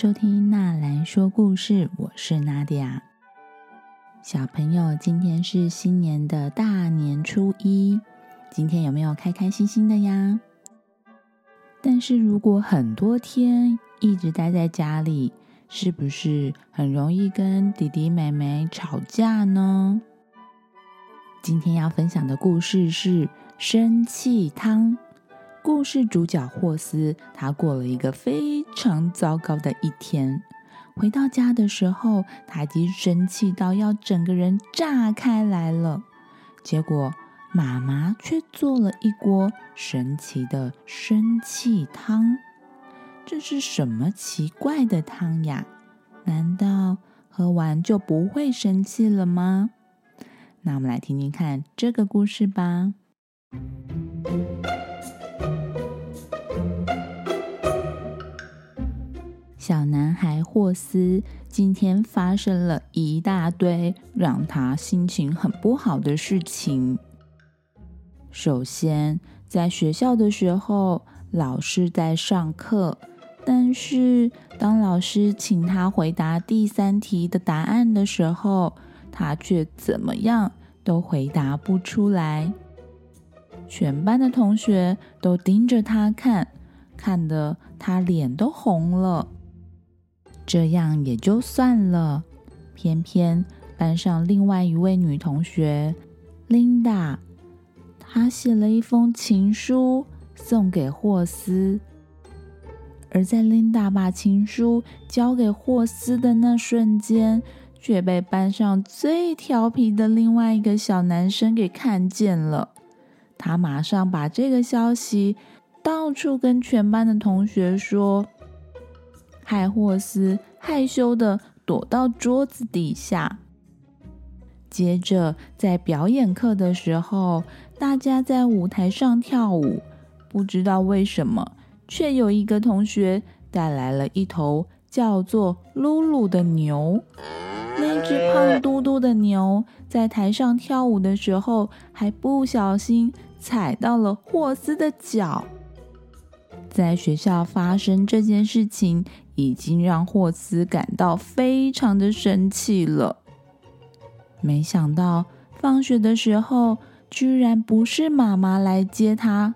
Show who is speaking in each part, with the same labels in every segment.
Speaker 1: 收听纳兰说故事，我是娜迪亚。小朋友，今天是新年的大年初一，今天有没有开开心心的呀？但是如果很多天一直待在家里，是不是很容易跟弟弟妹妹吵架呢？今天要分享的故事是生气汤。故事主角霍斯，他过了一个非常糟糕的一天。回到家的时候，他已经生气到要整个人炸开来了。结果妈妈却做了一锅神奇的生气汤。这是什么奇怪的汤呀？难道喝完就不会生气了吗？那我们来听听看这个故事吧。小男孩霍斯今天发生了一大堆让他心情很不好的事情。首先，在学校的时候，老师在上课，但是当老师请他回答第三题的答案的时候，他却怎么样都回答不出来。全班的同学都盯着他看，看得他脸都红了。这样也就算了，偏偏班上另外一位女同学琳达，她写了一封情书送给霍斯，而在琳达把情书交给霍斯的那瞬间，却被班上最调皮的另外一个小男生给看见了。他马上把这个消息到处跟全班的同学说。害霍斯害羞的躲到桌子底下。接着，在表演课的时候，大家在舞台上跳舞，不知道为什么，却有一个同学带来了一头叫做露露的牛。那只胖嘟嘟的牛在台上跳舞的时候，还不小心踩到了霍斯的脚。在学校发生这件事情。已经让霍斯感到非常的生气了。没想到放学的时候，居然不是妈妈来接他，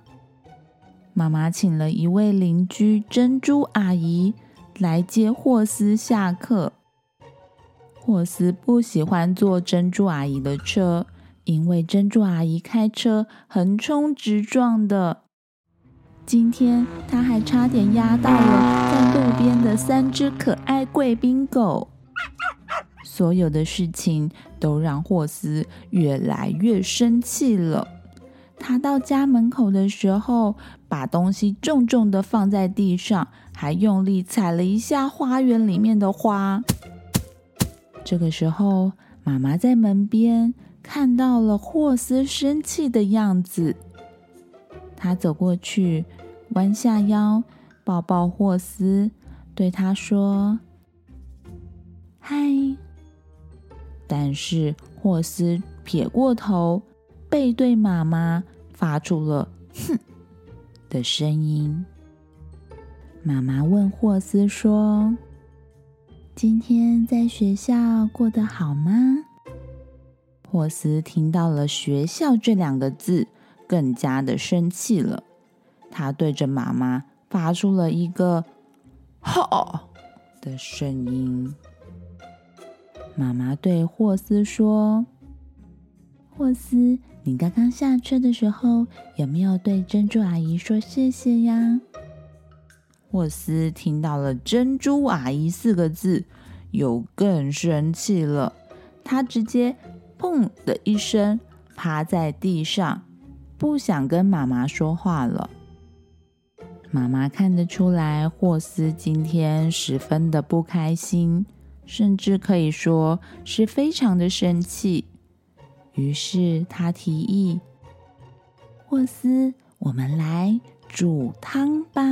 Speaker 1: 妈妈请了一位邻居珍珠阿姨来接霍斯下课。霍斯不喜欢坐珍珠阿姨的车，因为珍珠阿姨开车横冲直撞的。今天他还差点压到了在路边的三只可爱贵宾狗。所有的事情都让霍斯越来越生气了。他到家门口的时候，把东西重重的放在地上，还用力踩了一下花园里面的花。这个时候，妈妈在门边看到了霍斯生气的样子。他走过去，弯下腰，抱抱霍斯，对他说：“嗨。”但是霍斯撇过头，背对妈妈，发出了“哼”的声音。妈妈问霍斯说：“今天在学校过得好吗？”霍斯听到了“学校”这两个字。更加的生气了，他对着妈妈发出了一个“哈”的声音。妈妈对霍斯说：“霍斯，你刚刚下车的时候有没有对珍珠阿姨说谢谢呀？”霍斯听到了“珍珠阿姨”四个字，又更生气了。他直接“砰”的一声趴在地上。不想跟妈妈说话了。妈妈看得出来，霍斯今天十分的不开心，甚至可以说是非常的生气。于是他提议：“霍斯，我们来煮汤吧。”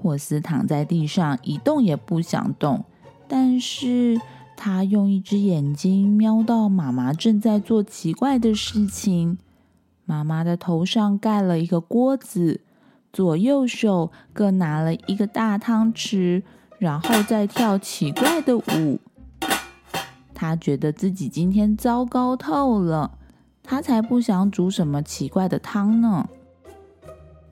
Speaker 1: 霍斯躺在地上一动也不想动，但是他用一只眼睛瞄到妈妈正在做奇怪的事情。妈妈的头上盖了一个锅子，左右手各拿了一个大汤匙，然后再跳奇怪的舞。他觉得自己今天糟糕透了，他才不想煮什么奇怪的汤呢。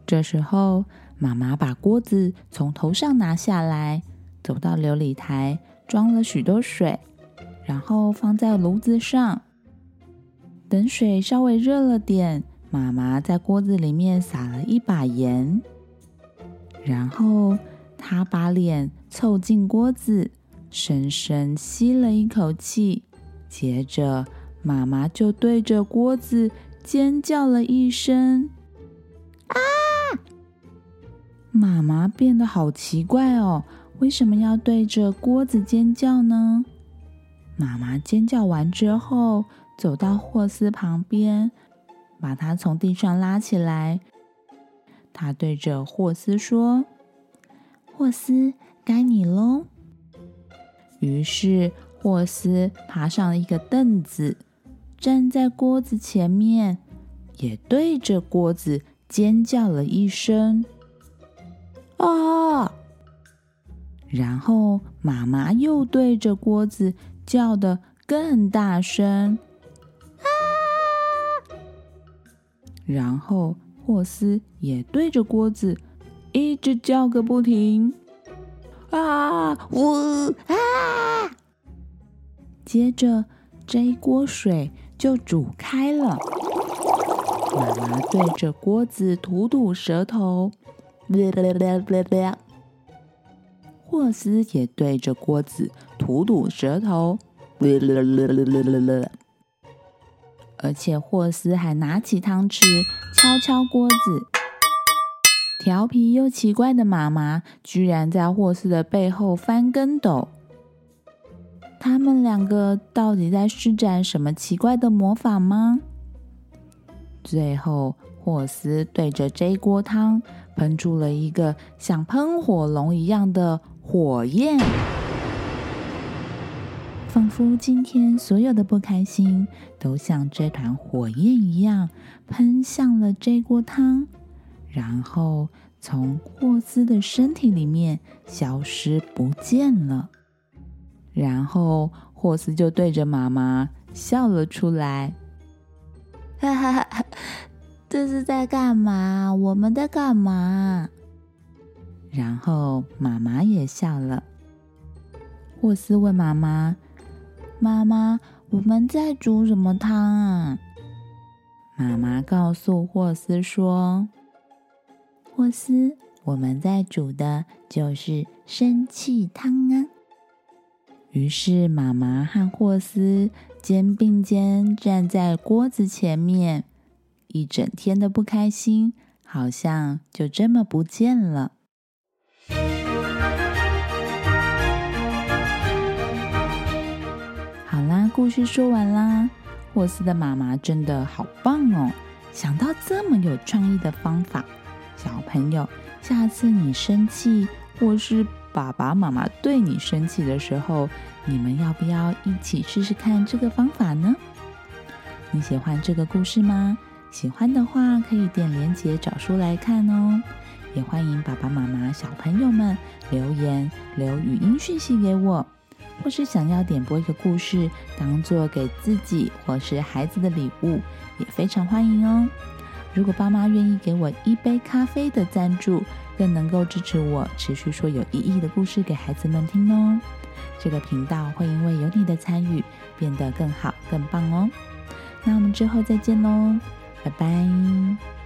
Speaker 1: 这时候，妈妈把锅子从头上拿下来，走到琉璃台，装了许多水，然后放在炉子上。等水稍微热了点，妈妈在锅子里面撒了一把盐，然后她把脸凑近锅子。深深吸了一口气，接着妈妈就对着锅子尖叫了一声：“啊！”妈妈变得好奇怪哦，为什么要对着锅子尖叫呢？妈妈尖叫完之后，走到霍斯旁边，把他从地上拉起来。他对着霍斯说：“霍斯，该你喽。”于是，霍斯爬上了一个凳子，站在锅子前面，也对着锅子尖叫了一声：“啊！”然后妈妈又对着锅子叫的更大声：“然后霍斯也对着锅子一直叫个不停。啊！呜啊！接着这一锅水就煮开了。妈妈对着锅子吐吐舌头，霍斯也对着锅子吐吐舌头，而且霍斯还拿起汤匙敲敲锅子。调皮又奇怪的妈妈居然在霍斯的背后翻跟斗。他们两个到底在施展什么奇怪的魔法吗？最后，霍斯对着这锅汤喷出了一个像喷火龙一样的火焰，仿佛今天所有的不开心都像这团火焰一样喷向了这锅汤。然后从霍斯的身体里面消失不见了，然后霍斯就对着妈妈笑了出来，哈哈哈！这是在干嘛？我们在干嘛？然后妈妈也笑了。霍斯问妈妈：“妈妈，我们在煮什么汤啊？”妈妈告诉霍斯说。霍斯，我们在煮的就是生气汤啊。于是妈妈和霍斯肩并肩站在锅子前面，一整天的不开心好像就这么不见了。故事说完啦。霍斯的妈妈真的好棒哦，想到这么有创意的方法。小朋友，下次你生气，或是爸爸妈妈对你生气的时候，你们要不要一起试试看这个方法呢？你喜欢这个故事吗？喜欢的话，可以点连结找书来看哦。也欢迎爸爸妈妈、小朋友们留言留语音讯息给我，或是想要点播一个故事，当做给自己或是孩子的礼物，也非常欢迎哦。如果爸妈愿意给我一杯咖啡的赞助，更能够支持我持续说有意义的故事给孩子们听哦。这个频道会因为有你的参与变得更好、更棒哦。那我们之后再见喽，拜拜。